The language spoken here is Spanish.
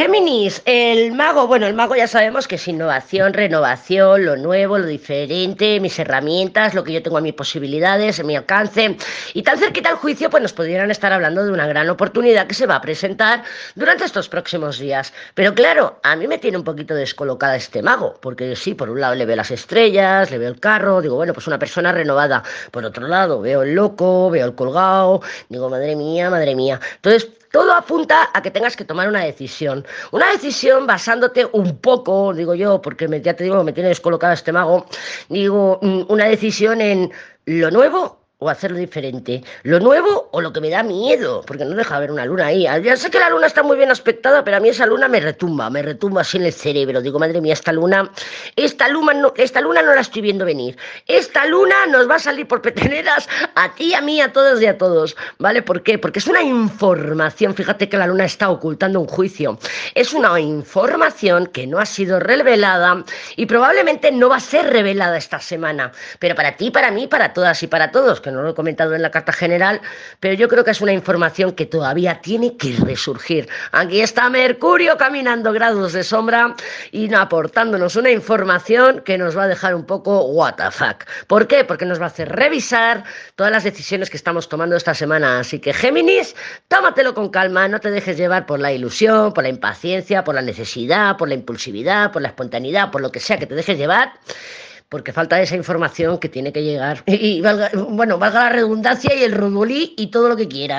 Géminis, el mago, bueno, el mago ya sabemos que es innovación, renovación, lo nuevo, lo diferente, mis herramientas, lo que yo tengo a mis posibilidades, en mi alcance. Y tan cerquita al juicio, pues nos pudieran estar hablando de una gran oportunidad que se va a presentar durante estos próximos días. Pero claro, a mí me tiene un poquito descolocada este mago, porque sí, por un lado le veo las estrellas, le veo el carro, digo, bueno, pues una persona renovada. Por otro lado, veo el loco, veo el colgado, digo, madre mía, madre mía. Entonces, todo apunta a que tengas que tomar una decisión. Una decisión basándote un poco, digo yo, porque me, ya te digo, me tiene descolocado este mago, digo, mm, una decisión en lo nuevo o hacerlo diferente. Lo nuevo o lo que me da miedo, porque no deja ver una luna ahí. Ya sé que la luna está muy bien aspectada, pero a mí esa luna me retumba, me retumba así en el cerebro. Digo, madre mía, esta luna, esta luna no, esta luna no la estoy viendo venir. Esta luna nos va a salir por peteneras a ti, a mí, a todos y a todos. ¿Vale? ¿Por qué? Porque es una información. Fíjate que la luna está ocultando un juicio. Es una información que no ha sido revelada y probablemente no va a ser revelada esta semana. Pero para ti, para mí, para todas y para todos, no lo he comentado en la carta general, pero yo creo que es una información que todavía tiene que resurgir. Aquí está Mercurio caminando grados de sombra y aportándonos una información que nos va a dejar un poco what the fuck. ¿Por qué? Porque nos va a hacer revisar todas las decisiones que estamos tomando esta semana. Así que Géminis, tómatelo con calma, no te dejes llevar por la ilusión, por la impaciencia, por la necesidad, por la impulsividad, por la espontaneidad, por lo que sea que te dejes llevar porque falta esa información que tiene que llegar. Y, valga, bueno, valga la redundancia y el rodolí y todo lo que quieras.